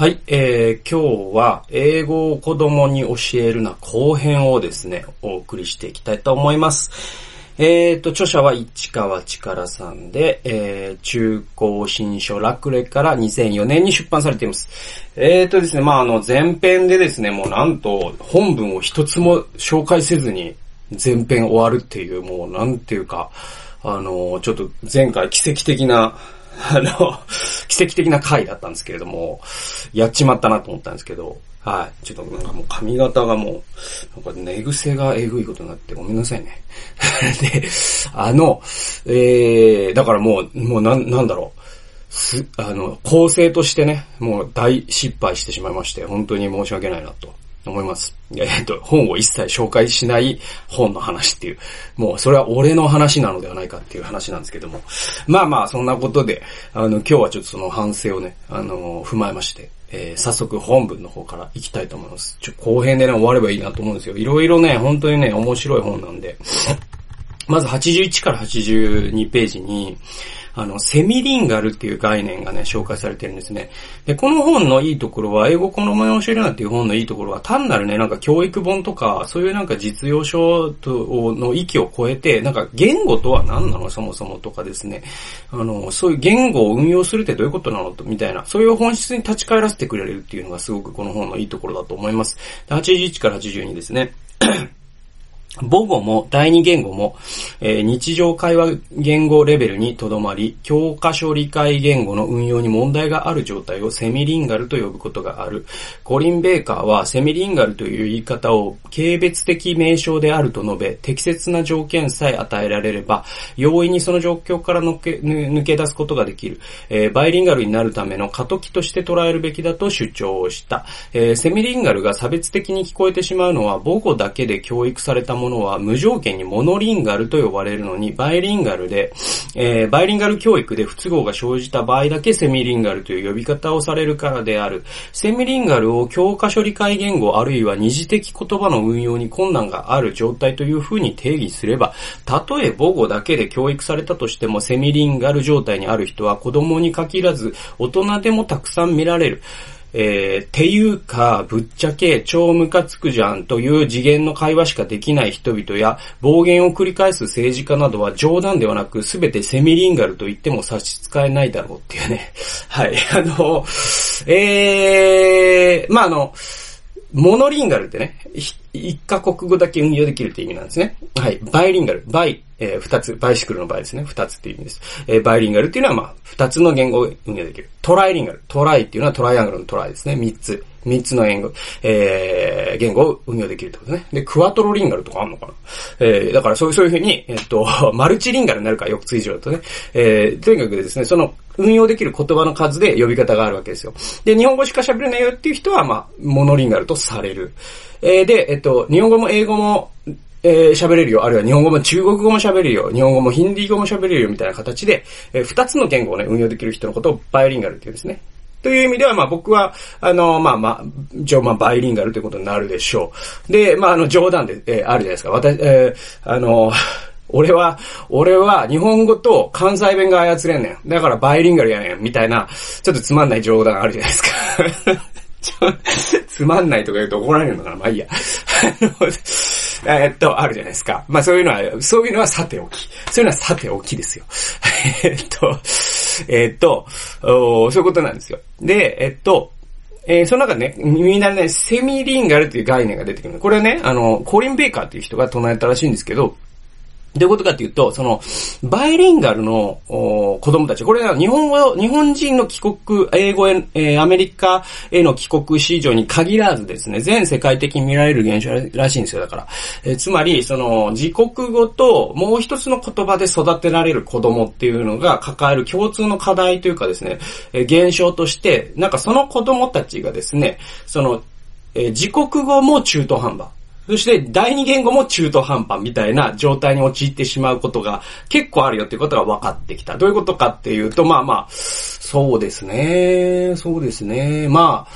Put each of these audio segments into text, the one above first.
はい、えー、今日は英語を子供に教えるな後編をですね、お送りしていきたいと思います。えーと、著者は市川力さんで、えー、中高新書楽レから2004年に出版されています。えーとですね、まああの前編でですね、もうなんと本文を一つも紹介せずに前編終わるっていう、もうなんていうか、あの、ちょっと前回奇跡的なあの、奇跡的な回だったんですけれども、やっちまったなと思ったんですけど、はい。ちょっとなんかもう髪型がもう、なんか寝癖がえぐいことになってごめんなさいね。で、あの、えー、だからもう、もうなん、なんだろう。す、あの、構成としてね、もう大失敗してしまいまして、本当に申し訳ないなと思います。えっと、本を一切紹介しない本の話っていう、もうそれは俺の話なのではないかっていう話なんですけども。まあまあ、そんなことで、あの、今日はちょっとその反省をね、あの、踏まえまして、えー、早速本文の方から行きたいと思います。ちょ、後編でね、終わればいいなと思うんですよ。いろいろね、本当にね、面白い本なんで。まず81から82ページに、あの、セミリンガルっていう概念がね、紹介されてるんですね。で、この本のいいところは、英語この前教えるなっていう本のいいところは、単なるね、なんか教育本とか、そういうなんか実用書の域を超えて、なんか言語とは何なの？そもそもとかですね。あの、そういう言語を運用するってどういうことなの、みたいな、そういう本質に立ち返らせてくれるっていうのがすごくこの本のいいところだと思います。で81から82ですね。母語も第二言語も、えー日常会話言語レベルにとどまり、教科書理解言語の運用に問題がある状態をセミリンガルと呼ぶことがある。コリン・ベーカーはセミリンガルという言い方を軽蔑的名称であると述べ、適切な条件さえ与えられれば、容易にその状況から抜け抜け出すことができる。えーバイリンガルになるための過渡期として捉えるべきだと主張した。えーセミリンガルが差別的に聞こえてしまうのは母語だけで教育されたものは無条件にモノリンガルと呼ばれるのに、バイリンガルで、えーバイリンガル教育で不都合が生じた場合だけセミリンガルという呼び方をされるからである。セミリンガルを教科書理解言語あるいは二次的言葉の運用に困難がある状態という風に定義すれば、たとえ母語だけで教育されたとしてもセミリンガル状態にある人は子供に限らず大人でもたくさん見られる。えー、ていうか、ぶっちゃけ超ムカつくじゃんという次元の会話しかできない人々や暴言を繰り返す政治家などは冗談ではなくすべてセミリンガルと言っても差し支えないだろうっていうね。はい。あの、えー、まあ、あの、モノリンガルってね、一カ国語だけ運用できるって意味なんですね。はい。バイリンガル。バイ、えー二つ、バイシクルの場合ですね。二つって意味です。えーバイリンガルっていうのは、まあ、二つの言語を運用できる。トライリンガル。トライっていうのはトライアングルのトライですね。三つ。三つの言語、えー、言語を運用できるってことね。で、クワトロリンガルとかあんのかなえー、だからそういう、そういうふうに、えっと、マルチリンガルになるから、4つ以上だとね。えー、とにかくですね、その、運用できる言葉の数で呼び方があるわけですよ。で、日本語しか喋れないよっていう人は、まあ、モノリンガルとされる。えー、で、えっと、日本語も英語も、えー喋れるよ。あるいは日本語も中国語も喋れるよ。日本語もヒンディー語も喋れるよ。みたいな形で、えー二つの言語をね、運用できる人のことをバイリンガルって言うんですね。という意味では、まあ僕は、あの、まあまあ、一応まあバイリンガルということになるでしょう。で、まああの冗談で、えーあるじゃないですか。私、えーあの、俺は、俺は日本語と関西弁が操れんねん。だからバイリンガルやねん。みたいな、ちょっとつまんない冗談あるじゃないですか。ちょつまんないとか言うと怒られるのかなまあいいや。あのえっと、あるじゃないですか。まあそういうのは、そういうのはさておき。そういうのはさておきですよ。えっと、えっと、そういうことなんですよ。で、えっと、えーその中でね、みんなね、セミリンガルっていう概念が出てくる。これね、あの、コリン・ベーカーっていう人が唱えたらしいんですけど、どういうことかっていうと、その、バイリンガルの子供たち、これは日本語、日本人の帰国、英語へ、えーアメリカへの帰国市場に限らずですね、全世界的に見られる現象らしいんですよ、だから。えーつまり、その、自国語ともう一つの言葉で育てられる子供っていうのが抱える共通の課題というかですね、えー現象として、なんかその子供たちがですね、その、えー自国語も中途半端。そして、第二言語も中途半端みたいな状態に陥ってしまうことが結構あるよっていうことが分かってきた。どういうことかっていうと、まあまあ、そうですね。そうですね。まあ、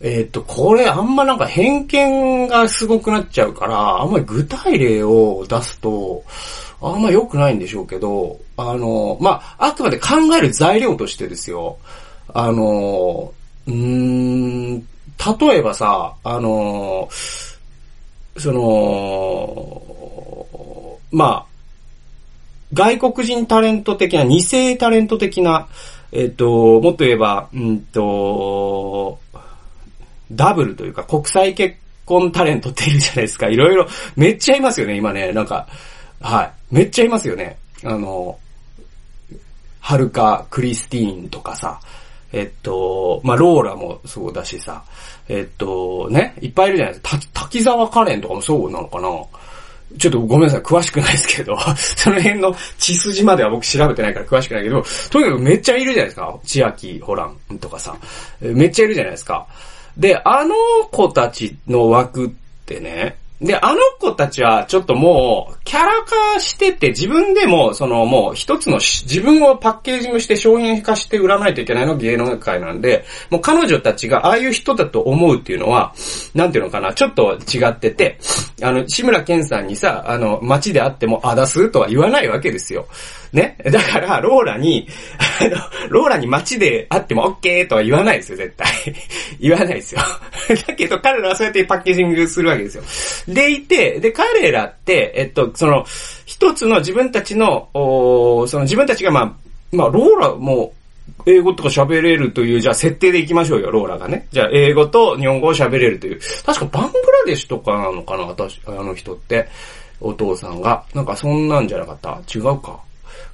えっ、と、これあんまなんか偏見がすごくなっちゃうから、あんまり具体例を出すと、あんま良くないんでしょうけど、あの、まあ、あくまで考える材料としてですよ。あの、うーん、例えばさ、あのその、まあ、外国人タレント的な、二世タレント的な、えっ、と、もっと言えば、うんと、ダブルというか国際結婚タレントっているじゃないですか。いろいろ、めっちゃいますよね、今ね。なんか、はい。めっちゃいますよね。あの、はるかクリスティーンとかさ、えっと、まあ、ローラもそうだしさ、えっと、ね、いっぱいいるじゃないですか。滝沢カレンとかもそうなのかなちょっとごめんなさい、詳しくないですけど、その辺の血筋までは僕調べてないから詳しくないけど、とにかくめっちゃいるじゃないですか。千秋ホランとかさ。めっちゃいるじゃないですか。で、あの子たちの枠ってね、で、あの子たちはちょっともう、キャラ化してて、自分でも、そのもう一つの自分をパッケージングして商品化して売らないといけないのが芸能界なんで、もう彼女たちがああいう人だと思うっていうのは、なんていうのかな、ちょっと違ってて、あの、志村けんさんにさ、あの、街で会っても、あだすとは言わないわけですよ。ね。だから、ローラに、あの、ローラに街で会ってもオッケーとは言わないですよ、絶対。言わないですよ。だけど、彼らはそうやってパッケージングするわけですよ。でいて、で、彼らって、えっと、その、一つの自分たちの、おその自分たちがまあ、まあ、ローラも、英語とか喋れるという、じゃあ設定でいきましょうよ、ローラがね。じゃあ英語と日本語を喋れるという。確かバングラデシュとかなのかな、私、あの人って。お父さんが。なんかそんなんじゃなかった？違うか。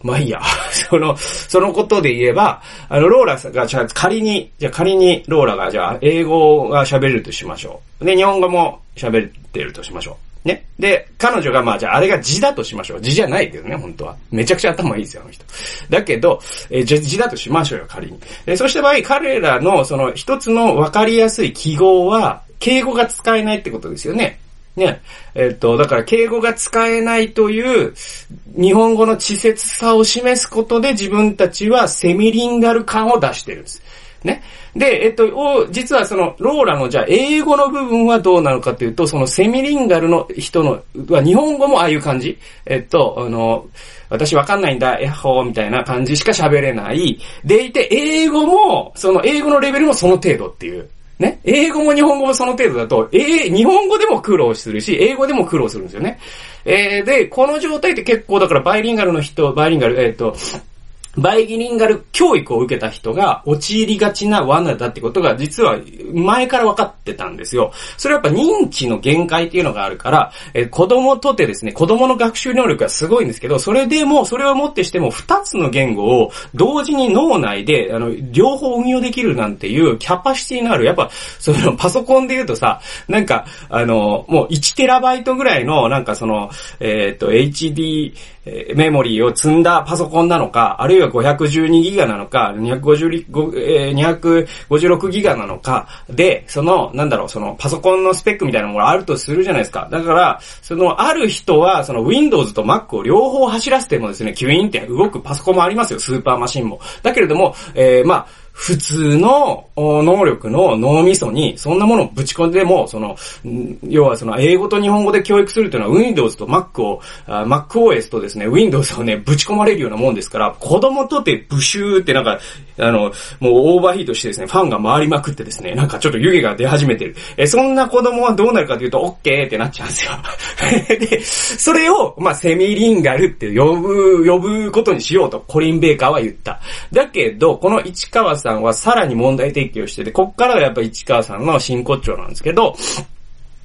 まあいいや。その、そのことで言えば、あの、ローラが、じゃ仮に、じゃ仮にローラが、じゃあ英語が喋るとしましょう。で、日本語も喋ってるとしましょう。ね。で、彼女が、まあじゃああれが字だとしましょう。字じゃないけどね、本当は。めちゃくちゃ頭いいですよ、あの人。だけど、えーじゃ字だとしましょうよ、仮に。で、そした場合、彼らの、その、一つの分かりやすい記号は、敬語が使えないってことですよね。ね。えっ、と、だから敬語が使えないという日本語の稚拙さを示すことで自分たちはセミリンガル感を出してるんです。ね。で、えっと、お実はその、ローラのじゃあ英語の部分はどうなのかというと、そのセミリンガルの人の、は日本語もああいう感じえっと、あの、私わかんないんだ、ヤッホーみたいな感じしか喋れない。でいて、英語も、その英語のレベルもその程度っていう。ね。英語も日本語もその程度だと、え日本語でも苦労するし、英語でも苦労するんですよね。えー、で、この状態って結構だからバイリンガルの人、バイリンガル、えっ、と、バイギリンガル教育を受けた人が陥りがちな罠だってことが実は前から分かってたんですよ。それはやっぱ認知の限界っていうのがあるから、え子供とてですね、子供の学習能力がすごいんですけど、それでも、それをもってしても二つの言語を同時に脳内で、あの、両方運用できるなんていうキャパシティのある、やっぱ、そのパソコンで言うとさ、なんか、あの、もう1テラバイトぐらいの、なんかその、えっ、と、HD、メモリーを積んだパソコンなのか、あるいは512ギガなのか、256ギガなのか、で、その、なんだろう、そのパソコンのスペックみたいなものがあるとするじゃないですか。だから、その、ある人は、その Windows と Mac を両方走らせてもですね、キュイーンって動くパソコンもありますよ、スーパーマシンも。だけれども、えーまあ、普通の能力の脳みそにそんなものをぶち込んでも、その、要はその英語と日本語で教育するというのは Windows と Mac を、MacOS とですね、Windows をね、ぶち込まれるようなもんですから、子供とてブシューってなんか、あの、もうオーバーヒートしてですね、ファンが回りまくってですね、なんかちょっと湯気が出始めてる。え、そんな子供はどうなるかというと、OK ってなっちゃうんですよ。で、それを、まあ、セミリンガルって呼ぶ、呼ぶことにしようと、コリン・ベーカーは言った。だけど、この市川さんはさらに問題提起をしてて、こっからがやっぱ市川さんの真骨頂なんですけど、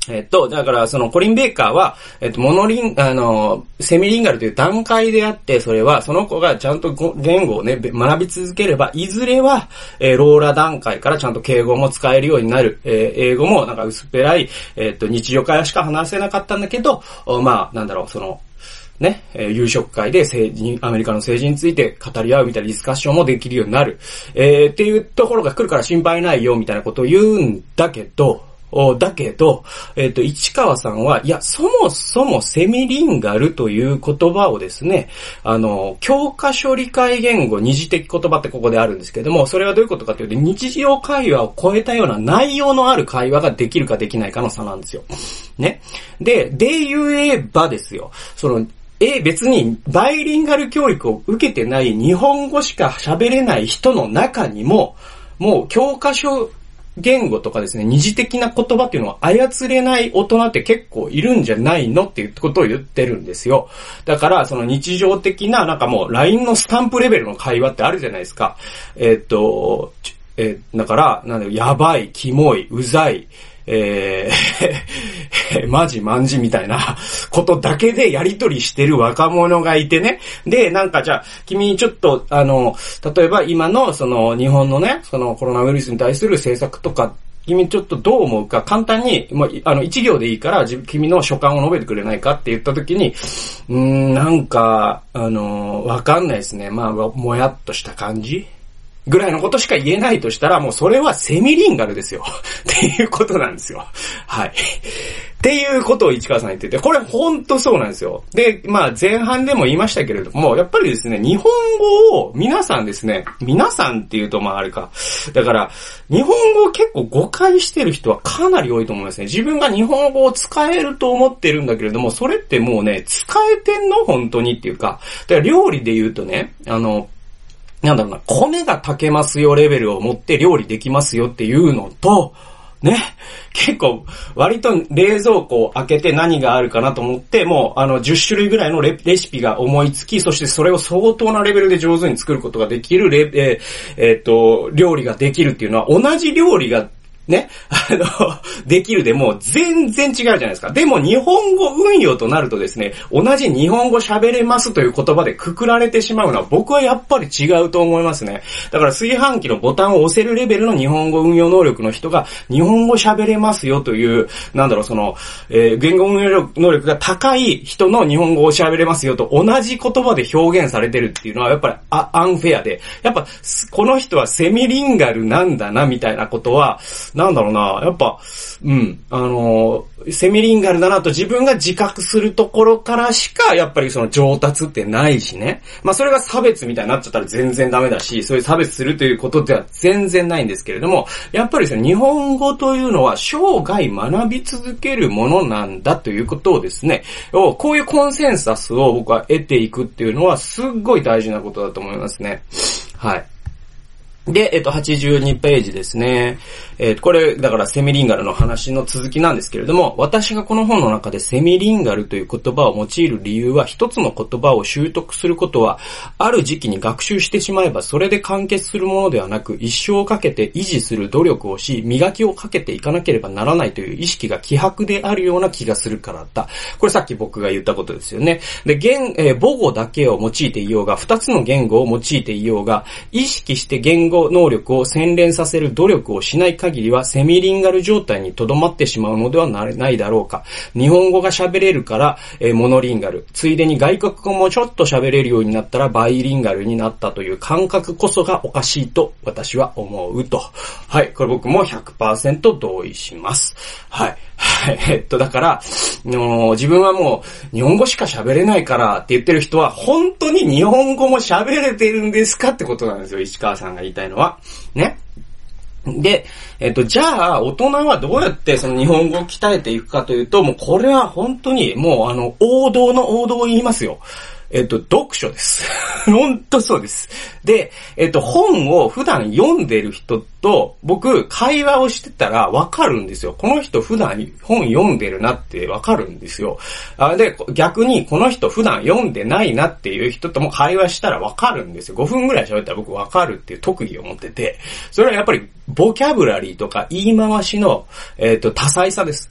えっと、だから、その、コリン・ベーカーは、えっと、モノリン、あの、セミリンガルという段階であって、それは、その子がちゃんと言語をね、学び続ければ、いずれは、えーローラ段階からちゃんと敬語も使えるようになる。えー英語も、なんか薄っぺらい、えっと、日常会話しか話せなかったんだけど、まあ、なんだろう、その、ね、えー夕食会で政治、アメリカの政治について語り合うみたいなディスカッションもできるようになる。えーっていうところが来るから心配ないよみたいなことを言うんだけど、おだけど、えっ、と、市川さんは、いや、そもそもセミリンガルという言葉をですね、あの、教科書理解言語、二次的言葉ってここであるんですけども、それはどういうことかというと、日常会話を超えたような内容のある会話ができるかできないかの差なんですよ。ね。で、で言えばですよ、その、え、別に、バイリンガル教育を受けてない日本語しか喋れない人の中にも、もう教科書言語とかですね、二次的な言葉っていうのを操れない大人って結構いるんじゃないのっていうことを言ってるんですよ。だから、その日常的な、なんかもう LINE のスタンプレベルの会話ってあるじゃないですか。えー、っと、えー、だから、なんだよ、やばい、キモい、うざい、えーマジマンジみたいなことだけでやりとりしてる若者がいてね。で、なんかじゃあ、君ちょっと、あの、例えば今のその日本のね、そのコロナウイルスに対する政策とか君ちょっとどう思うか簡単に、まあ、あの、一行でいいから、君の所感を述べてくれないかって言った時に、うん、なんか、あのわかんないですね。まあ、もやっとした感じ？ぐらいのことしか言えないとしたら、もうそれはセミリンガルですよ。っていうことなんですよ。はい。っていうことを市川さん言ってて、これほんとそうなんですよ。で、まあ前半でも言いましたけれども、やっぱりですね、日本語を皆さんですね、皆さんっていうとまああれか。だから、日本語を結構誤解してる人はかなり多いと思いますね。自分が日本語を使えると思ってるんだけれども、それってもうね、使えてんの？本当にっていうか。だから料理で言うとね、あの、なんだろうな、米が炊けますよレベルを持って料理できますよっていうのと、ね。結構、割と冷蔵庫を開けて何があるかなと思って、もう、あの、10種類ぐらいのレシピが思いつき、そしてそれを相当なレベルで上手に作ることができるレ、えー、えー、っと、料理ができるっていうのは、同じ料理がね、あの、できるでも全然違うじゃないですか。でも日本語運用となるとですね、同じ日本語喋れますという言葉でくくられてしまうのは僕はやっぱり違うと思いますね。だから炊飯器のボタンを押せるレベルの日本語運用能力の人が日本語喋れますよという、なんだろう、その、えー、言語運用能力が高い人の日本語を喋れますよと同じ言葉で表現されてるっていうのはやっぱりアンフェアで、やっぱこの人はセミリンガルなんだなみたいなことは、なんだろうな、やっぱ、うん、あの、セミリンガルだなと自分が自覚するところからしか、やっぱりその上達ってないしね。まあそれが差別みたいになっちゃったら全然ダメだし、そういう差別するということでは全然ないんですけれども、やっぱりですね、日本語というのは生涯学び続けるものなんだということをですね、こういうコンセンサスを僕は得ていくっていうのはすっごい大事なことだと思いますね。はい。で、えっと、82ページですね。えー、これ、だからセミリンガルの話の続きなんですけれども、私がこの本の中でセミリンガルという言葉を用いる理由は、一つの言葉を習得することは、ある時期に学習してしまえば、それで完結するものではなく、一生かけて維持する努力をし、磨きをかけていかなければならないという意識が希薄であるような気がするからだ。これさっき僕が言ったことですよね。で、言、えー、母語だけを用いていようが、二つの言語を用いていようが、意識して言語能力を洗練させる努力をしない限りはセミリンガル状態に留まってしまうのではないだろうか。日本語が喋れるから、えー、モノリンガル。ついでに外国語もちょっと喋れるようになったらバイリンガルになったという感覚こそがおかしいと私は思うと。はい。これ僕も100%同意します。はい。はい。えっと、だから、の自分はもう日本語しか喋れないからって言ってる人は本当に日本語も喋れてるんですかってことなんですよ。石川さんが言いたいのは。ね。で、えっと、じゃあ、大人はどうやってその日本語を鍛えていくかというと、もうこれは本当に、もうあの、王道の王道を言いますよ。えっと、読書です。ほんとそうです。で、えっと、本を普段読んでる人と、僕、会話をしてたらわかるんですよ。この人普段本読んでるなってわかるんですよ。あで、逆にこの人普段読んでないなっていう人とも会話したらわかるんですよ。5分ぐらい喋ったら僕わかるっていう特技を持ってて、それはやっぱりボキャブラリーとか言い回しの、えっと、多彩さです。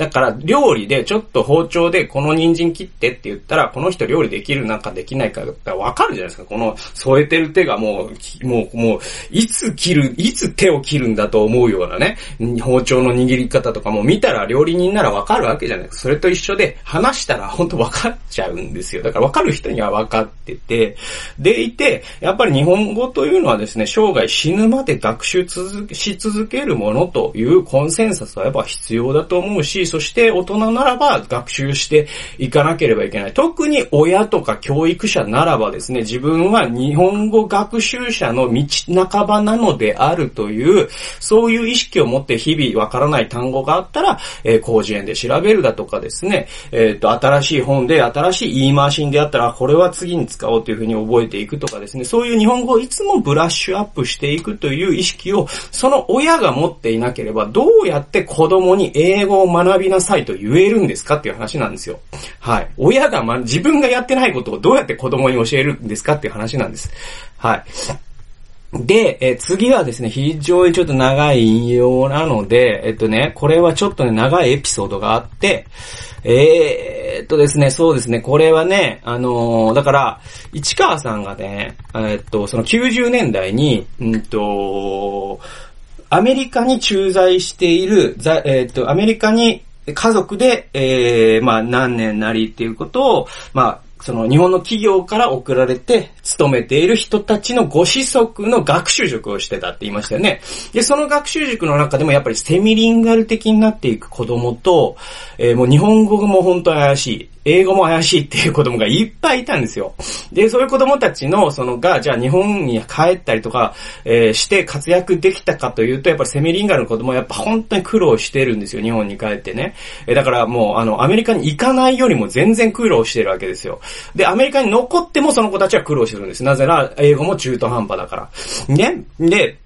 だから、料理でちょっと包丁でこの人参切ってって言ったら、この人料理できるなんかできないかわかるじゃないですか。この添えてる手がもう、もう、もう、いつ切る、いつ手を切るんだと思うようなね、包丁の握り方とかも見たら料理人ならわかるわけじゃないですか。それと一緒で、話したら本当わかっちゃうんですよ。だからわかる人にはわかってて、でいて、やっぱり日本語というのはですね、生涯死ぬまで学習続し続けるものというコンセンサスはやっぱ必要だと思うし、そして大人ならば学習していかなければいけない。特に親とか教育者ならばですね、自分は日本語学習者の道半ばなのであるという、そういう意識を持って日々わからない単語があったら、えー、広辞苑で調べるだとかですね、えっ、ー、と、新しい本で新しい言い回しであったら、これは次に使おうというふうに覚えていくとかですね、そういう日本語をいつもブラッシュアップしていくという意識を、その親が持っていなければ、どうやって子供に英語を学びなさいと言えるんですかっていう話なんですよ。はい。親が、ま、自分がやってないことをどうやって子供に教えるんですかっていう話なんです。はい。で、え次はですね、非常にちょっと長い引用なので、えっとね、これはちょっとね、長いエピソードがあって、えー、っとですね、そうですね、これはね、あのー、だから、市川さんがね、えっと、その90年代に、うんと、アメリカに駐在している、えっと、アメリカに家族で、えー、まあ何年なりっていうことを、まあ、その日本の企業から送られて勤めている人たちのご子息の学習塾をしてたって言いましたよね。で、その学習塾の中でもやっぱりセミリンガル的になっていく子供と、えー、もう日本語も本当に怪しい。英語も怪しいっていう子供がいっぱいいたんですよ。で、そういう子供たちの、そのが、じゃあ日本に帰ったりとか、えー、して活躍できたかというと、やっぱりセミリンガルの子供はやっぱ本当に苦労してるんですよ、日本に帰ってね。えー、だからもう、あの、アメリカに行かないよりも全然苦労してるわけですよ。で、アメリカに残ってもその子たちは苦労してるんです。なぜなら、英語も中途半端だから。ね？で、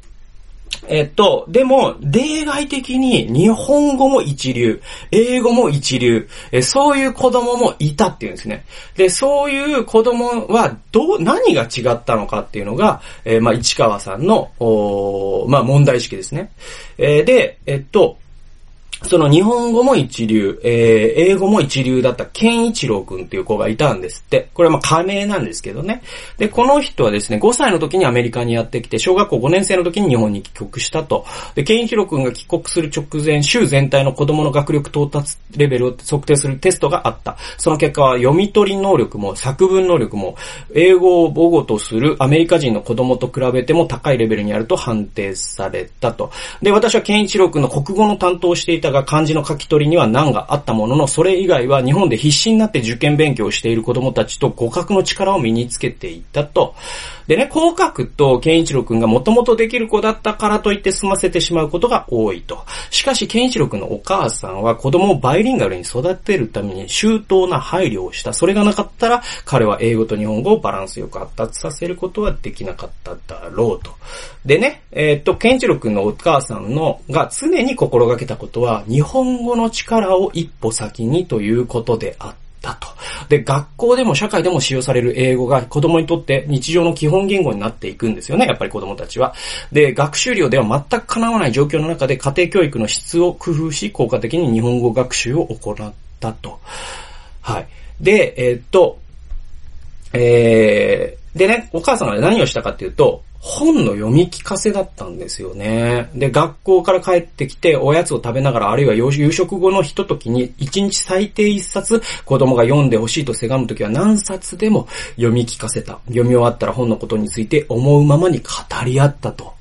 えっと、でも、例外的に日本語も一流、英語も一流、えそういう子供もいたっていうんですね。で、そういう子供は、どう、何が違ったのかっていうのが、えー、まあ、市川さんの、おまあ、問題意識ですね。えー、で、えっと、その日本語も一流、えー、英語も一流だったケンイチロウ君っていう子がいたんですって。これはまあ仮名なんですけどね。で、この人はですね、5歳の時にアメリカにやってきて、小学校5年生の時に日本に帰国したと。で、ケンイチロウ君が帰国する直前、州全体の子供の学力到達レベルを測定するテストがあった。その結果は読み取り能力も作文能力も、英語を母語とするアメリカ人の子供と比べても高いレベルにあると判定されたと。で、私はケンイチロウ君の国語の担当をしていたが漢字の書き取りには難があったものの、それ以外は日本で必死になって受験勉強をしている子供たちと互角の力を身につけていったと。でね、こう書くと、ケンイチロウ君がもともとできる子だったからといって済ませてしまうことが多いと。しかし、ケンイチロウ君のお母さんは子供をバイリンガルに育てるために周到な配慮をした。それがなかったら、彼は英語と日本語をバランスよく発達させることはできなかっただろうと。でね、えー、っと、ケンイチロウ君のお母さんのが常に心がけたことは、日本語の力を一歩先にということであった。と。で、学校でも社会でも使用される英語が子供にとって日常の基本言語になっていくんですよね、やっぱり子供たちは。で、学習量では全く叶わない状況の中で家庭教育の質を工夫し、効果的に日本語学習を行ったと。はい。で、えー、っと、えー、でね、お母さんが何をしたかっていうと、本の読み聞かせだったんですよね。で、学校から帰ってきて、おやつを食べながら、あるいは夕食後のひとときに、一日最低一冊、子供が読んでほしいとせがむ時は何冊でも読み聞かせた。読み終わったら本のことについて思うままに語り合ったと。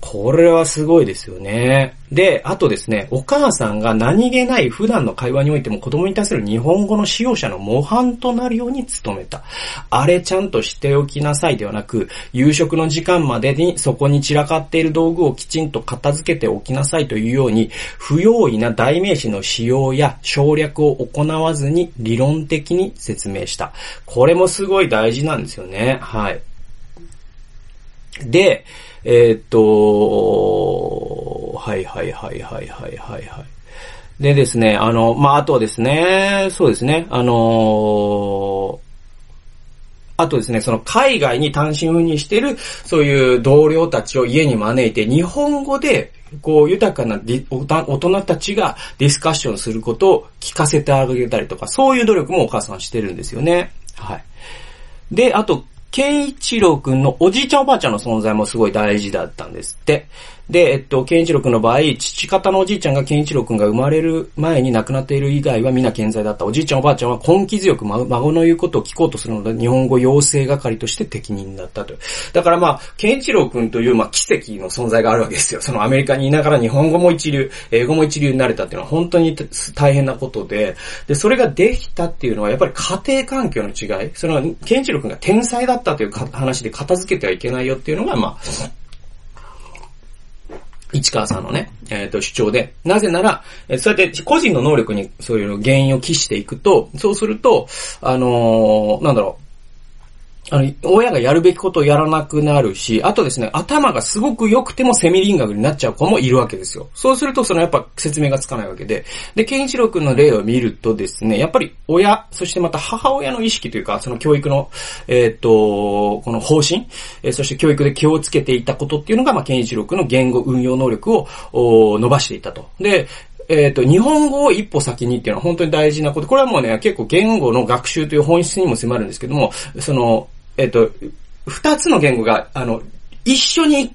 これはすごいですよね。で、あとですね、お母さんが何気ない普段の会話においても子供に対する日本語の使用者の模範となるように努めた。あれちゃんとしておきなさいではなく、夕食の時間までにそこに散らかっている道具をきちんと片付けておきなさいというように、不用意な代名詞の使用や省略を行わずに理論的に説明した。これもすごい大事なんですよね。はい。で、えー、っと、はいはいはいはいはいはいはい。でですね、あの、まあ、あとですね、そうですね、あのー、あとですね、その海外に単身赴任してる、そういう同僚たちを家に招いて、日本語で、こう、豊かな大人たちがディスカッションすることを聞かせてあげたりとか、そういう努力もお母さんしてるんですよね。はい。で、あと、健一郎くんのおじいちゃんおばあちゃんの存在もすごい大事だったんですって。で、えっと、健一郎くんの場合、父方のおじいちゃんが健一郎くんが生まれる前に亡くなっている以外は皆健在だった。おじいちゃんおばあちゃんは根気強く孫の言うことを聞こうとするので、日本語養成係として適任だったと。だからまあ、健一郎くんという、まあ、奇跡の存在があるわけですよ。そのアメリカにいながら日本語も一流、英語も一流になれたっていうのは本当に大変なことで、で、それができたっていうのは、やっぱり家庭環境の違い。その、健一郎くんが天才だったという話で片付けてはいけないよっていうのが、まあ、市川さんのね、えっ、ー、と、主張で。なぜなら、えそうやって個人の能力にそういう原因を期していくと、そうすると、あのー、なんだろう、あの、親がやるべきことをやらなくなるし、あとですね、頭がすごく良くてもセミリンガルになっちゃう子もいるわけですよ。そうすると、そのやっぱ説明がつかないわけで。で、ケンイチロウ君の例を見るとですね、やっぱり親、そしてまた母親の意識というか、その教育の、えっ、ー、と、この方針、えー、そして教育で気をつけていたことっていうのが、まあ、ケンイチロウ君の言語運用能力を伸ばしていたと。で、えっ、ー、と、日本語を一歩先にっていうのは本当に大事なこと。これはもうね、結構言語の学習という本質にも迫るんですけども、その、えっと、二つの言語が、あの、一緒に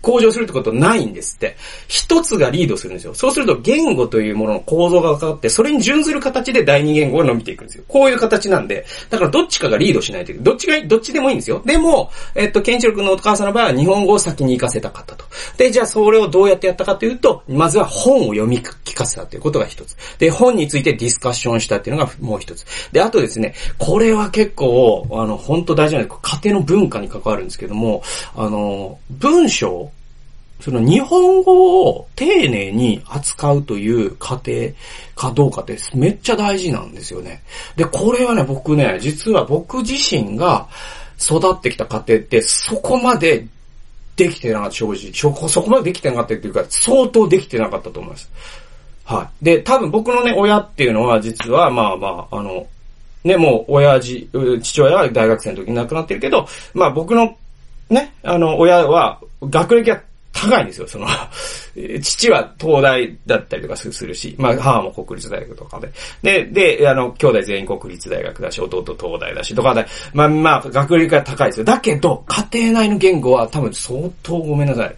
向上するってことないんですって。一つがリードするんですよ。そうすると言語というものの構造が分かって、それに準ずる形で第二言語が伸びていくんですよ。こういう形なんで、だからどっちかがリードしないといけない。どっちが、どっちでもいいんですよ。でも、えっと、ケンチロ君のお母さんの場合は日本語を先に行かせたかったと。で、じゃあそれをどうやってやったかというと、まずは本を読み聞かせたということが一つ。で、本についてディスカッションしたっていうのがもう一つ。で、あとですね、これは結構、あの、本当大事なんです。家庭の文化に関わるんですけども、あの、文章その日本語を丁寧に扱うという過程かどうかってめっちゃ大事なんですよね。で、これはね、僕ね、実は僕自身が育ってきた過程ってそこまでできてなかった、正直。そこ、までできてなかったっていうか、相当できてなかったと思います。はい。で、多分僕のね、親っていうのは実は、まあまあ、あの、ね、もう親父、父親は大学生の時に亡くなってるけど、まあ僕のね、あの、親は学歴は高いんですよ、その 父は東大だったりとかするし、まあ母も国立大学とかで。で、で、あの、兄弟全員国立大学だし、弟東大だしとかで、まあまあ学歴が高いですよ。だけど、家庭内の言語は多分相当ごめんなさい。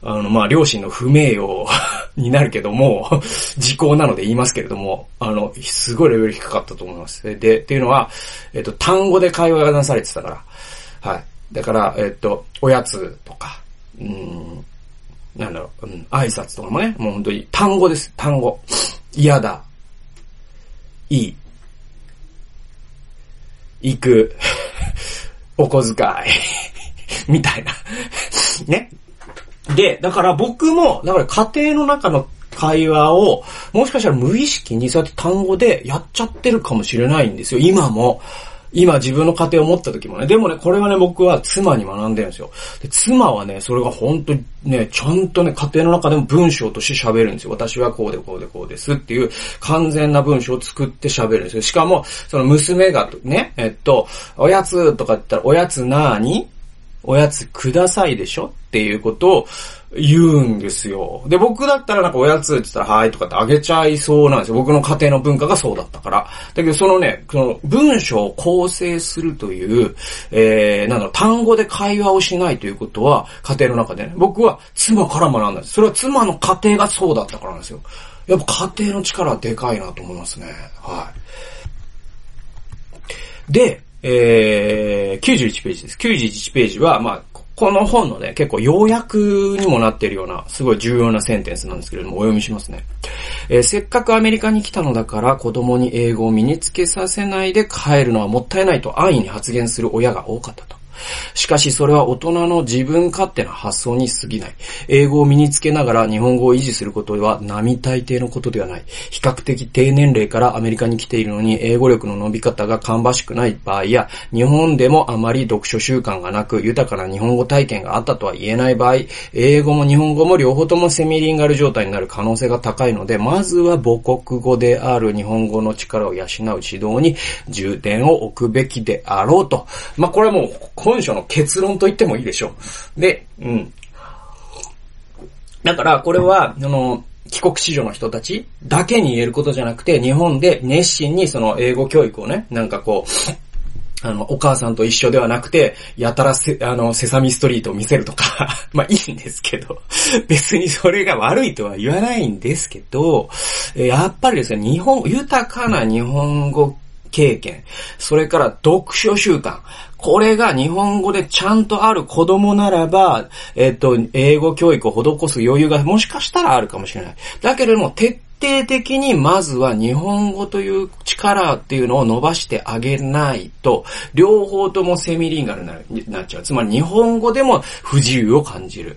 あの、まあ、両親の不名誉 になるけども、時効なので言いますけれども、あの、すごいレベル低かったと思います。で、っていうのは、えっと、単語で会話がなされてたから、はい。だから、えっと、おやつとか、うん、なんだろう、うん、挨拶とかもね、もう本当に単語です、単語。嫌だ。いい。行く。お小遣い。みたいな。ね。で、だから僕も、だから家庭の中の会話を、もしかしたら無意識にそうやって単語でやっちゃってるかもしれないんですよ、今も。今自分の家庭を持った時もね。でもね、これはね、僕は妻に学んでるんですよ。で妻はね、それが本当にね、ちゃんとね、家庭の中でも文章として喋るんですよ。私はこうでこうでこうですっていう完全な文章を作って喋るんですよ。しかも、その娘がね、えっと、おやつとか言ったら、おやつなーにおやつくださいでしょ？っていうことを言うんですよ。で、僕だったらなんかおやつって言ったら、はいとかってあげちゃいそうなんですよ。僕の家庭の文化がそうだったから。だけどそのね、その文章を構成するという、えー、なんだろう、単語で会話をしないということは、家庭の中でね、僕は妻から学んだんです。それは妻の家庭がそうだったからなんですよ。やっぱ家庭の力はでかいなと思いますね。はい。で、えー、91ページです。91ページは、まあ、この本のね、結構要約にもなっているような、すごい重要なセンテンスなんですけれども、お読みしますね。えー、せっかくアメリカに来たのだから子供に英語を身につけさせないで帰るのはもったいないと安易に発言する親が多かったと。しかしそれは大人の自分勝手な発想に過ぎない。英語を身につけながら日本語を維持することは並大抵のことではない。比較的低年齢からアメリカに来ているのに英語力の伸び方が芳しくない場合や、日本でもあまり読書習慣がなく豊かな日本語体験があったとは言えない場合、英語も日本語も両方ともセミリンガル状態になる可能性が高いので、まずは母国語である日本語の力を養う指導に重点を置くべきであろうと。まあ、これはもう本書の結論と言ってもいいでしょう。で、うん。だから、これは、あの、帰国子女の人たちだけに言えることじゃなくて、日本で熱心にその英語教育をね、なんかこう、あの、お母さんと一緒ではなくて、やたらせ、あの、セサミストリートを見せるとか まあいいんですけど、別にそれが悪いとは言わないんですけど、やっぱりですね、日本、豊かな日本語経験、それから読書習慣、これが日本語でちゃんとある子供ならば、えっと、英語教育を施す余裕がもしかしたらあるかもしれない。だけれども、徹底的にまずは日本語という力っていうのを伸ばしてあげないと、両方ともセミリンガルになっちゃう。つまり日本語でも不自由を感じる。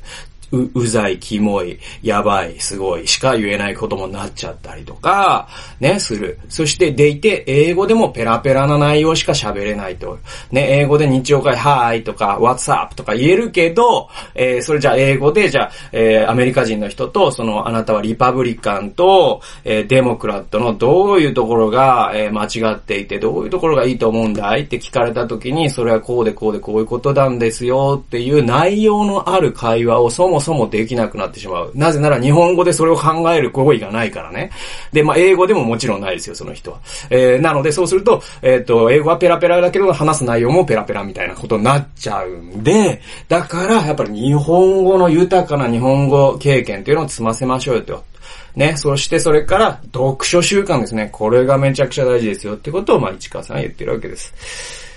う、うざい、キモい、やばい、すごい、しか言えないこともなっちゃったりとか、ね、する。そしてでいて、英語でもペラペラな内容しか喋れないと。ね、英語で日曜会、はーいとか、what's up とか言えるけど、えー、それじゃあ英語で、じゃあ、えー、アメリカ人の人と、その、あなたはリパブリカンと、えー、デモクラットのどういうところが、えー、間違っていて、どういうところがいいと思うんだい？って聞かれた時に、それはこうでこうでこういうことなんですよっていう内容のある会話をそもそもできなくなってしまう。なぜなら日本語でそれを考える行為がないからね。で、まあ、英語でももちろんないですよ、その人は。えー、なのでそうすると、えっ、ー、と、英語はペラペラだけど話す内容もペラペラみたいなことになっちゃうんで、だからやっぱり日本語の豊かな日本語経験っていうのを積ませましょうよと。ね、そしてそれから読書習慣ですね。これがめちゃくちゃ大事ですよってことを、まあ、市川さんは言ってるわけです。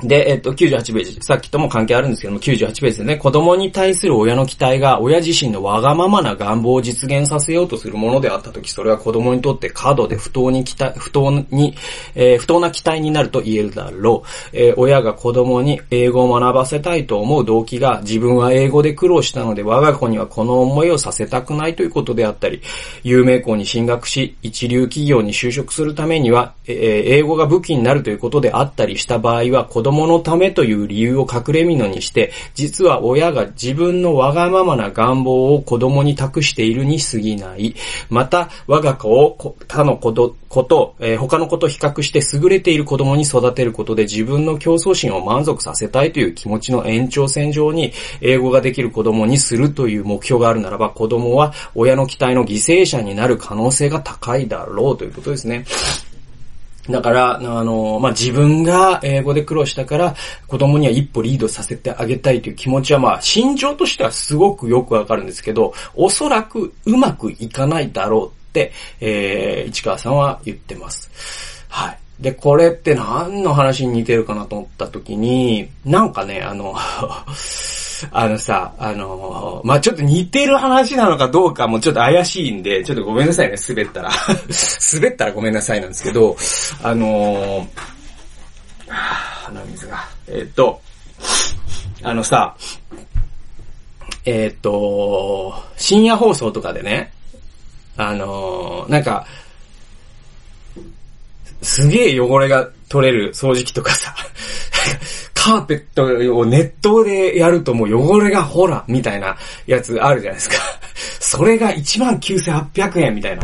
で、えっと、98ページ。さっきとも関係あるんですけども、98ページでね。子供に対する親の期待が、親自身のわがままな願望を実現させようとするものであったとき、それは子供にとって過度で不当に期待、不当に、えー、不当な期待になると言えるだろう。えー、親が子供に英語を学ばせたいと思う動機が、自分は英語で苦労したので、我が子にはこの思いをさせたくないということであったり、有名校に進学し、一流企業に就職するためには、えー、英語が武器になるということであったりした場合は、子供のためという理由を隠れ蓑にして、実は親が自分のわがままな願望を子供に託しているに過ぎない。また、我が子を他のこと、こと、えー、他のこと比較して優れている子供に育てることで自分の競争心を満足させたいという気持ちの延長線上に、英語ができる子供にするという目標があるならば、子供は親の期待の犠牲者になる可能性が高いだろうということですね。だから、あの、まあ、自分が英語で苦労したから、子供には一歩リードさせてあげたいという気持ちは、まあ、心情としてはすごくよくわかるんですけど、おそらくうまくいかないだろうって、えー、市川さんは言ってます。はい。で、これって何の話に似てるかなと思った時に、なんかね、あのあのさ、あのまあ、ちょっと似てる話なのかどうかもちょっと怪しいんで、ちょっとごめんなさいね、滑ったら。滑ったらごめんなさいなんですけど、あのー、鼻水が。えー、っと、あのさ、えー、っと、深夜放送とかでね、あの、なんか、すげえ汚れが取れる掃除機とかさ、カーペットを熱湯でやるともう汚れがほら、みたいなやつあるじゃないですか。それが19,800円みたいな。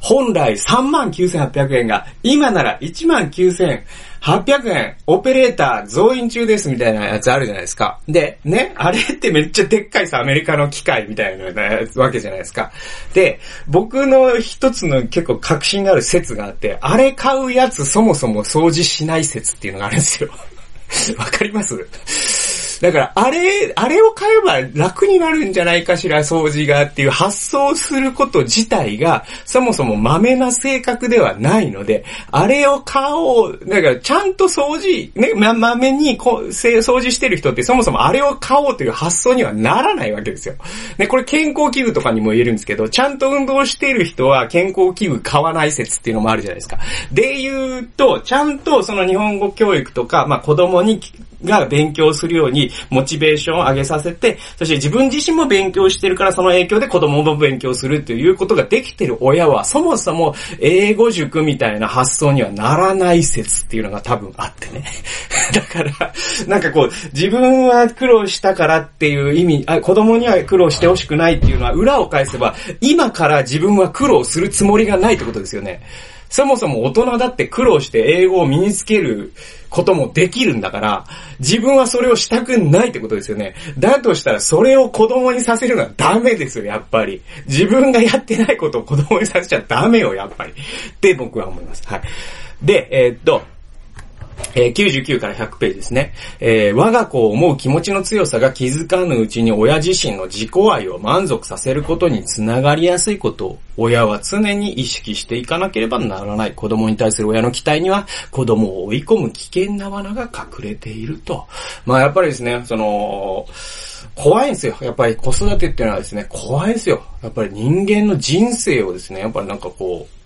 本来39,800円が、今なら19,800円、オペレーター増員中ですみたいなやつあるじゃないですか。で、ね、あれってめっちゃでっかいさ、アメリカの機械みたいなやつわけじゃないですか。で、僕の一つの結構確信がある説があって、あれ買うやつそもそも掃除しない説っていうのがあるんですよ。わかります？だから、あれ、あれを買えば楽になるんじゃないかしら、掃除がっていう発想すること自体が、そもそも豆な性格ではないので、あれを買おう、だからちゃんと掃除、ね、ま、豆にこう掃除してる人ってそもそもあれを買おうという発想にはならないわけですよ。ね、これ健康器具とかにも言えるんですけど、ちゃんと運動してる人は健康器具買わない説っていうのもあるじゃないですか。で言うと、ちゃんとその日本語教育とか、まあ、子供にが勉強するようにモチベーションを上げさせて、そして自分自身も勉強してるからその影響で子供も勉強するっていうことができてる親は、そもそも英語塾みたいな発想にはならない説っていうのが多分あってね。だから、なんかこう、自分は苦労したからっていう意味、あ子供には苦労してほしくないっていうのは裏を返せば、今から自分は苦労するつもりがないってことですよね。そもそも大人だって苦労して英語を身につけることもできるんだから、自分はそれをしたくないってことですよね。だとしたらそれを子供にさせるのはダメですよ、やっぱり。自分がやってないことを子供にさせちゃダメよ、やっぱり。って僕は思います。はい。で、えー、っと、えー、99から100ページですね。えー、我が子を思う気持ちの強さが気づかぬうちに親自身の自己愛を満足させることにつながりやすいことを親は常に意識していかなければならない。子供に対する親の期待には子供を追い込む危険な罠が隠れていると。まあやっぱりですね、その、怖いんですよ。やっぱり子育てっていうのはですね、怖いですよ。やっぱり人間の人生をですね、やっぱりなんかこう、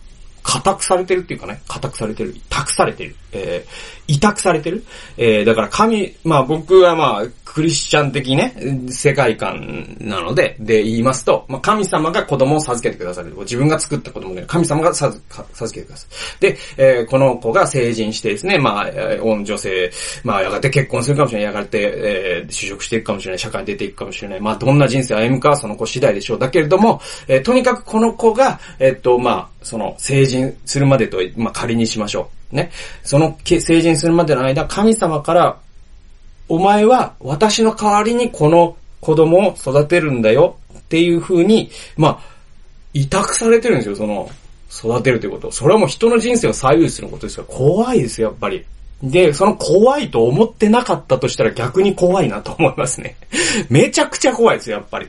固くされてるっていうかね、固くされてる、託されてる、えー、委託されてる。えー、だから神、まあ僕はまあ、クリスチャン的ね、世界観なので、で言いますと、まあ、神様が子供を授けてくださる。自分が作った子供で、神様が授けてくださる。で、えー、この子が成人してですね、まあ、女性、まあ、やがて結婚するかもしれない、やがて、えー、就職していくかもしれない、社会に出ていくかもしれない。まあ、どんな人生を歩むかはその子次第でしょう。だけれども、えー、とにかくこの子が、えー、っと、まあ、その、成人するまでと、まあ、仮にしましょう。ね。その、成人するまでの間、神様から、お前は私の代わりにこの子供を育てるんだよっていう風に、まあ、委託されてるんですよ、その、育てるということ。それはもう人の人生を左右することですから、怖いですよ、やっぱり。で、その怖いと思ってなかったとしたら逆に怖いなと思いますね。めちゃくちゃ怖いですよ、やっぱり。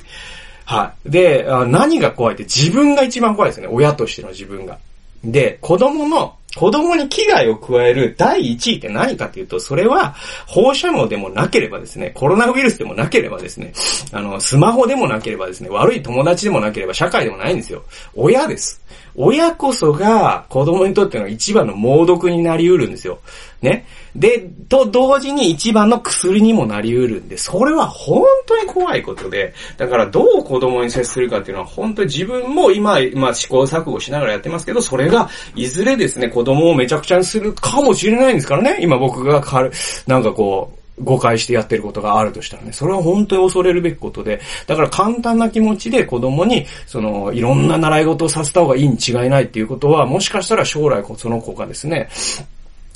はい。で、何が怖いって自分が一番怖いですね。親としての自分が。で、子供の子供に危害を加える第一位って何かというと、それは放射能でもなければですね、コロナウイルスでもなければですね、あの、スマホでもなければですね、悪い友達でもなければ社会でもないんですよ。親です。親こそが子供にとっての一番の猛毒になり得るんですよ。ね。で、と同時に一番の薬にもなり得るんで、それは本当に怖いことで、だからどう子供に接するかっていうのは本当に自分も今、まあ試行錯誤しながらやってますけど、それがいずれですね、子供をめちゃくちゃにするかもしれないんですからね。今僕がかる、なんかこう、誤解してやってることがあるとしたらね、それは本当に恐れるべきことで、だから簡単な気持ちで子供に、その、いろんな習い事をさせた方がいいに違いないっていうことは、もしかしたら将来その子がですね、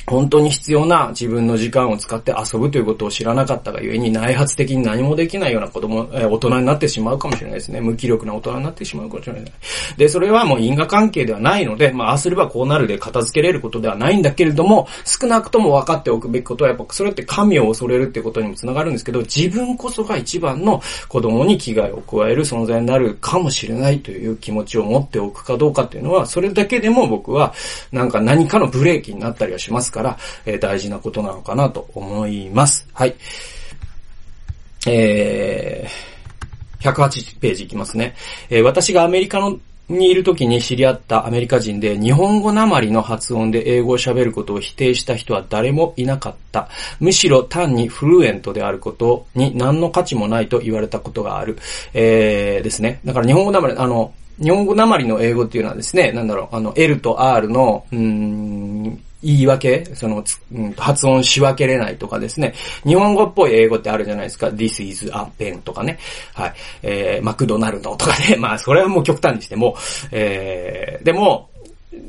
本当に必要な自分の時間を使って遊ぶということを知らなかったがゆえに内発的に何もできないような子供、え大人になってしまうかもしれないですね。無気力な大人になってしまうかもしれない。で、それはもう因果関係ではないので、まあ、ああすればこうなるで片付けれることではないんだけれども、少なくとも分かっておくべきことは、やっぱそれって神を恐れるってことにもつながるんですけど、自分こそが一番の子供に危害を加える存在になるかもしれないという気持ちを持っておくかどうかっていうのは、それだけでも僕は、なんか何かのブレーキになったりはしますから、えー、大事なことなのかなと思います。はい。えー、108ページいきますね。えー、私がアメリカのにいる時に知り合ったアメリカ人で日本語なまりの発音で英語を喋ることを否定した人は誰もいなかった。むしろ単にフルエントであることに何の価値もないと言われたことがある。えー、ですね。だから日本語なまり、あの、日本語なまりの英語っていうのはですね、なんだろう、あの、L と R の、うん、言い訳、その、うん、発音し分けれないとかですね。日本語っぽい英語ってあるじゃないですか。This is a pen とかね。はい。えー、マクドナルドとかね。まあ、それはもう極端にしても、えー、でも、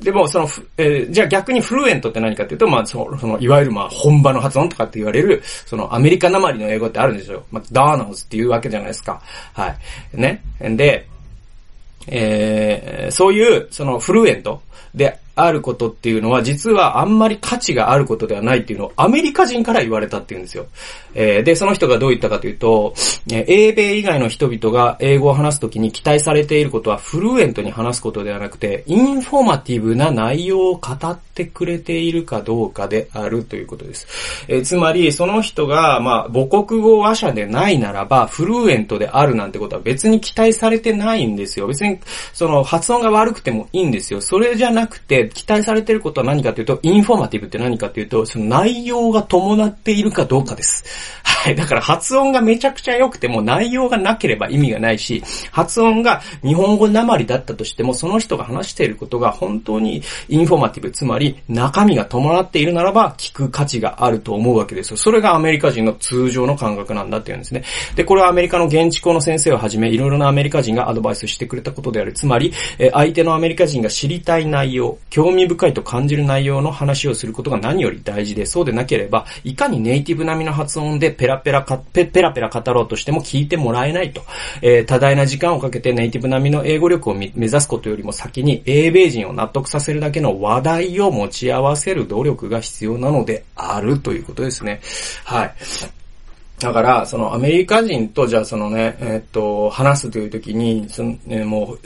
でも、その、えー、じゃあ逆にフルエントって何かっていうと、まあ、その、そのいわゆるまあ、本場の発音とかって言われる、その、アメリカなまりの英語ってあるんですよ。まあ、ダーナウズっていうわけじゃないですか。はい。ね。で、えー、そういう、その、フルエントで、あることっていうのは、実はあんまり価値があることではないっていうのをアメリカ人から言われたっていうんですよ。えー、で、その人がどう言ったかというと、えー、英米以外の人々が英語を話すときに期待されていることはフルエントに話すことではなくて、インフォーマティブな内容を語ってくれているかどうかであるということです。えー、つまり、その人が、まあ、母国語話者でないならば、フルエントであるなんてことは別に期待されてないんですよ。別に、その発音が悪くてもいいんですよ。それじゃなくて、期待されてることは何かというと、インフォーマティブって何かというと、その内容が伴っているかどうかです。はい。だから発音がめちゃくちゃ良くても内容がなければ意味がないし、発音が日本語なまりだったとしても、その人が話していることが本当にインフォーマティブ、つまり中身が伴っているならば聞く価値があると思うわけですよ。それがアメリカ人の通常の感覚なんだっていうんですね。で、これはアメリカの現地校の先生をはじめ、いろいろなアメリカ人がアドバイスしてくれたことである。つまり、相手のアメリカ人が知りたい内容、興味深いと感じる内容の話をすることが何より大事で、そうでなければ、いかにネイティブ並みの発音でペラペラか、ペペラペラ語ろうとしても聞いてもらえないと。えー、多大な時間をかけてネイティブ並みの英語力を目指すことよりも先に、英米人を納得させるだけの話題を持ち合わせる努力が必要なのであるということですね。はい。だから、そのアメリカ人と、じゃあそのね、えっと、話すという時に、その、ね、も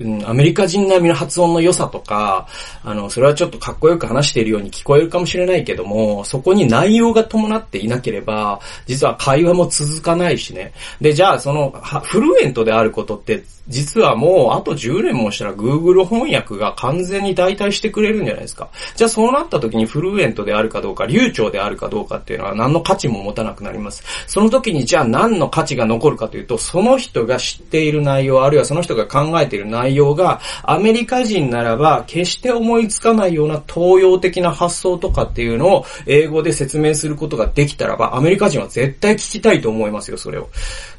う、アメリカ人並みの発音の良さとか、あの、それはちょっとかっこよく話しているように聞こえるかもしれないけども、そこに内容が伴っていなければ、実は会話も続かないしね。で、じゃあその、フルエントであることって、実はもうあと10年もしたら Google 翻訳が完全に代替してくれるんじゃないですか。じゃあそうなった時にフルエントであるかどうか、流暢であるかどうかっていうのは何の価値も持たなくなります。その時にじゃあ何の価値が残るかというと、その人が知っている内容、あるいはその人が考えている内容が、アメリカ人ならば決して思いつかないような東洋的な発想とかっていうのを英語で説明することができたらば、アメリカ人は絶対聞きたいと思いますよ、それを。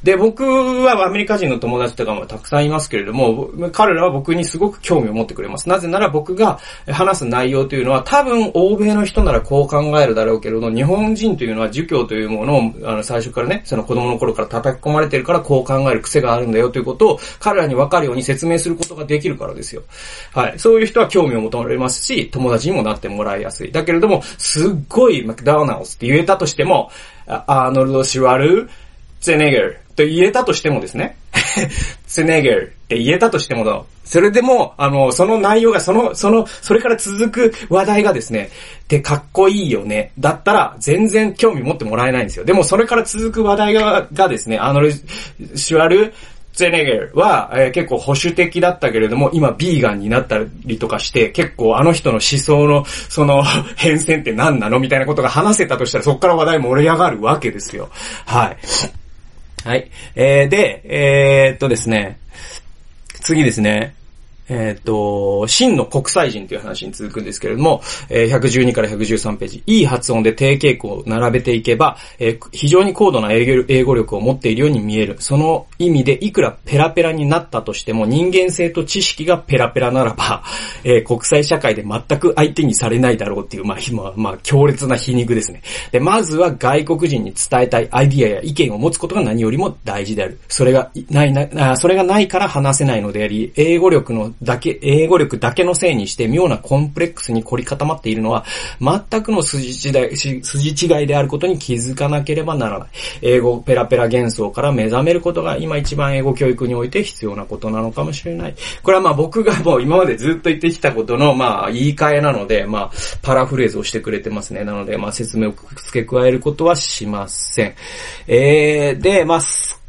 で、僕はアメリカ人の友達とかもたくさんいますけれども、彼らは僕にすごく興味を持ってくれます。なぜなら僕が話す内容というのは多分欧米の人ならこう考えるだろうけれども、日本人というのは儒教というものをあの最初からね、その子供の頃から叩き込まれてるからこう考える癖があるんだよということを彼らにわかるように説明することができるからですよ。はい。そういう人は興味を求められますし、友達にもなってもらいやすい。だけれども、すっごいマクダーナルズって言えたとしても、アーノルド・シュワル、ゼネゲルと言えたとしてもですね、ゼネゲルって言えたとしてもだ、それでも、あの、その内容が、その、その、それから続く話題がですね、で、かっこいいよね。だったら、全然興味持ってもらえないんですよ。でも、それから続く話題が、がですね、あの、シュワル、ゼネゲルは、えー、結構保守的だったけれども、今ビーガンになったりとかして、結構あの人の思想の、その、変遷って何なの？みたいなことが話せたとしたら、そこから話題盛り上がるわけですよ。はい。はい。えー、で、えー、っとですね、次ですね。えっ、ー、と、真の国際人という話に続くんですけれども、えー、112から113ページ、いい発音で低傾向を並べていけば、えー、非常に高度な英語力を持っているように見える。その意味で、いくらペラペラになったとしても、人間性と知識がペラペラならば、えー、国際社会で全く相手にされないだろうっていう、まあ、まあ、まあ、強烈な皮肉ですね。で、まずは外国人に伝えたいアイディアや意見を持つことが何よりも大事である。それがないな、それがないから話せないのであり、英語力のだけ、英語力だけのせいにして妙なコンプレックスに凝り固まっているのは、全くの筋違い、筋違いであることに気づかなければならない。英語ペラペラ幻想から目覚めることが今一番英語教育において必要なことなのかもしれない。これはまあ僕がもう今までずっと言ってきたことのまあ言い換えなので、まあパラフレーズをしてくれてますね。なのでまあ説明を付け加えることはしません。えー、で、まあ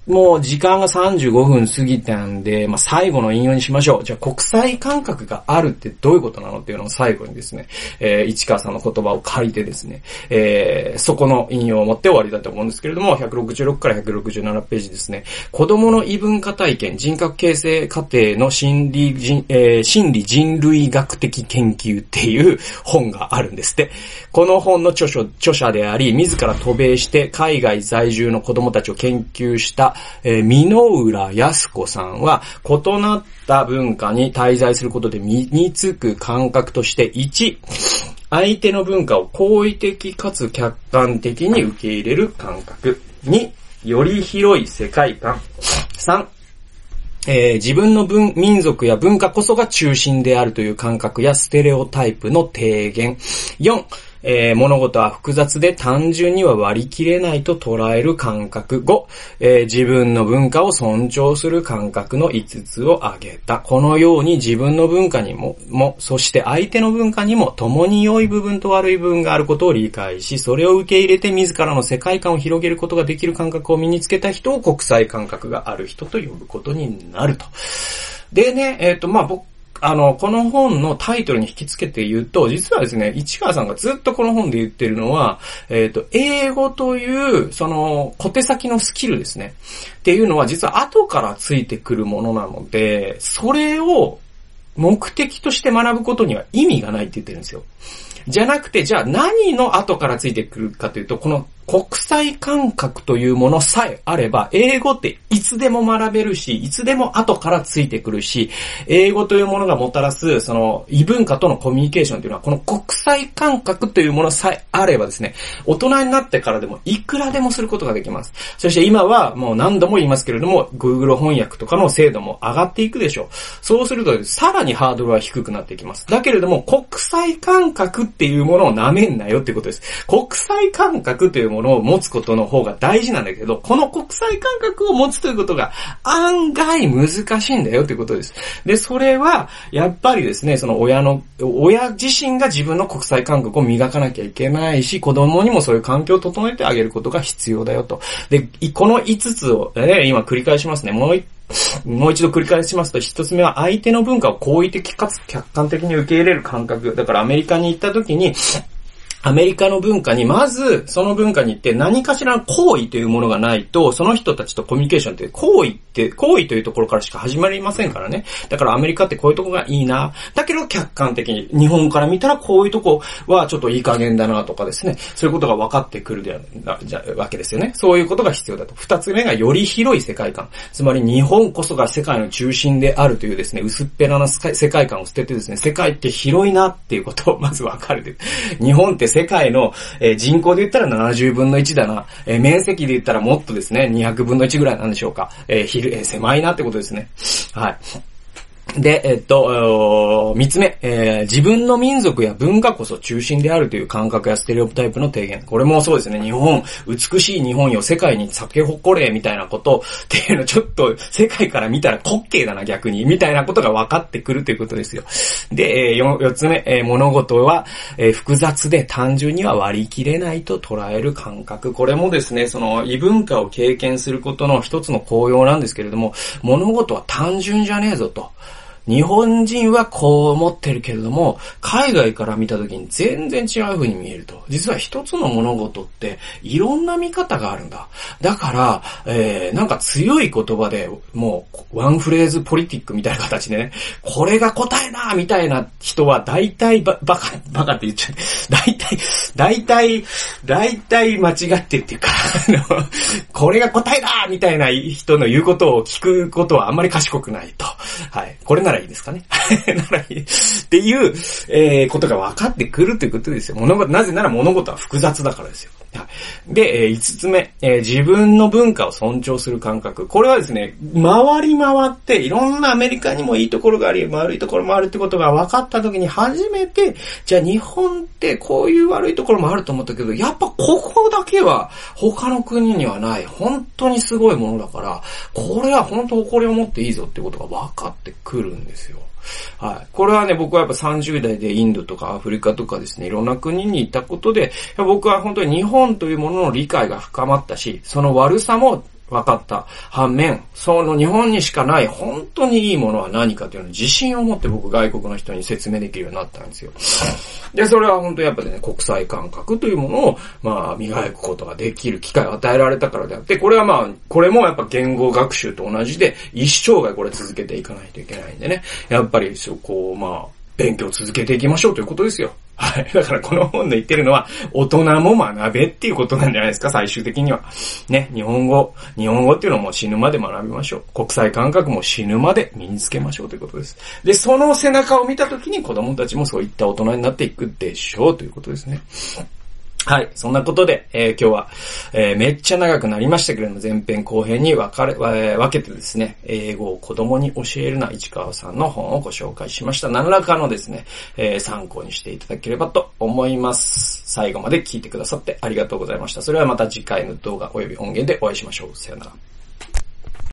もう時間が35分過ぎたんで、まあ、最後の引用にしましょう。じゃあ国際感覚があるってどういうことなのっていうのを最後にですね、えー、市川さんの言葉を借りてですね、えー、そこの引用を持って終わりだと思うんですけれども、166から167ページですね。子供の異文化体験、人格形成過程の心理人、えー、心理人類学的研究っていう本があるんですって。この本の著書、著者であり、自ら渡米して海外在住の子供たちを研究したえー、美濃浦康子さんは、異なった文化に滞在することで身につく感覚として、1、相手の文化を好意的かつ客観的に受け入れる感覚。2、より広い世界観。3、えー、自分の文、民族や文化こそが中心であるという感覚やステレオタイプの提言。4、えー、物事は複雑で単純には割り切れないと捉える感覚。5、えー、自分の文化を尊重する感覚の5つを挙げた。このように自分の文化にも、も、そして相手の文化にも共に良い部分と悪い部分があることを理解し、それを受け入れて自らの世界観を広げることができる感覚を身につけた人を国際感覚がある人と呼ぶことになると。でね、えっ、ー、と、まあ、僕、あの、この本のタイトルに引き付けて言うと、実はですね、市川さんがずっとこの本で言ってるのは、えっ、ー、と、英語という、その、小手先のスキルですね。っていうのは実は後からついてくるものなので、それを目的として学ぶことには意味がないって言ってるんですよ。じゃなくて、じゃあ何の後からついてくるかというと、この国際感覚というものさえあれば、英語っていつでも学べるし、いつでも後からついてくるし、英語というものがもたらす、その異文化とのコミュニケーションというのは、この国際感覚というものさえあればですね、大人になってからでもいくらでもすることができます。そして今はもう何度も言いますけれども、Google 翻訳とかの精度も上がっていくでしょう。そうすると、さらにハードルは低くなっていきます。だけれども、国際感覚っていうものを舐めんなよってことです。国際感覚というものを持つことの方が大事なんだけど、この国際感覚を持つということが案外難しいんだよっていうことです。で、それは、やっぱりですね、その親の、親自身が自分の国際感覚を磨かなきゃいけないし、子供にもそういう環境を整えてあげることが必要だよと。で、この5つを、ね、今繰り返しますね。もうもう一度繰り返しますと、一つ目は相手の文化を好意的かつ客観的に受け入れる感覚。だからアメリカに行った時に、アメリカの文化に、まず、その文化に行って何かしらの行為というものがないと、その人たちとコミュニケーションって行為って、行為というところからしか始まりませんからね。だからアメリカってこういうとこがいいな。だけど客観的に、日本から見たらこういうとこはちょっといい加減だなとかですね。そういうことが分かってくるでじゃわけですよね。そういうことが必要だと。二つ目がより広い世界観。つまり日本こそが世界の中心であるというですね、薄っぺらな世界観を捨ててですね、世界って広いなっていうことをまず分かる。日本って世界の、えー、人口で言ったら70分の1だな、えー、面積で言ったらもっとですね、200分の1ぐらいなんでしょうか。えー、ひる、えー、狭いなってことですね。はい。で、えっと、三つ目、えー、自分の民族や文化こそ中心であるという感覚やステレオタイプの提言。これもそうですね。日本、美しい日本よ、世界に咲け誇れ、みたいなことっていうの、ちょっと世界から見たら滑稽だな、逆に、みたいなことが分かってくるということですよ。で、えー、つ目、えー、物事は、えー、複雑で単純には割り切れないと捉える感覚。これもですね、その異文化を経験することの一つの効用なんですけれども、物事は単純じゃねえぞと。日本人はこう思ってるけれども、海外から見た時に全然違う風に見えると。実は一つの物事っていろんな見方があるんだ。だから、えー、なんか強い言葉でもうワンフレーズポリティックみたいな形でね、これが答えだみたいな人は大体ババカ、バカって言っちゃう。大体、大体、大体間違ってるっていうか、あの、これが答えだみたいな人の言うことを聞くことはあんまり賢くないと。はい。これなならいいですかね。ならいい。っていう、えー、ことが分かってくるということですよ。物事、なぜなら物事は複雑だからですよ。で、えー、5つ目、えー、自分の文化を尊重する感覚。これはですね、回り回って、いろんなアメリカにもいいところがあり、悪いところもあるってことが分かった時に初めて、じゃあ日本ってこういう悪いところもあると思ったけど、やっぱここだけは他の国にはない、本当にすごいものだから、これは本当誇りを持っていいぞってことが分かってくるんですよ。はい。これはね、僕はやっぱ30代でインドとかアフリカとかですね、いろんな国に行ったことで、僕は本当に日本というものの理解が深まったし、その悪さも分かった。反面、その日本にしかない本当にいいものは何かというのを自信を持って僕外国の人に説明できるようになったんですよ。で、それは本当やっぱね、国際感覚というものを、まあ、磨くことができる機会を与えられたからであって、これはまあ、これもやっぱ言語学習と同じで、一生涯これ続けていかないといけないんでね。やっぱり、そこをまあ、勉強続けていきましょうということですよ。はい。だからこの本で言ってるのは、大人も学べっていうことなんじゃないですか、最終的には。ね、日本語、日本語っていうのも死ぬまで学びましょう。国際感覚も死ぬまで身につけましょうということです。で、その背中を見たときに子供たちもそういった大人になっていくでしょうということですね。はい。そんなことで、えー、今日は、えー、めっちゃ長くなりましたけれども、前編後編に分かれ、えー、分けてですね、英語を子供に教えるな市川さんの本をご紹介しました。何らかのですね、え参考にしていただければと思います。最後まで聞いてくださってありがとうございました。それではまた次回の動画及び音源でお会いしましょう。さよなら。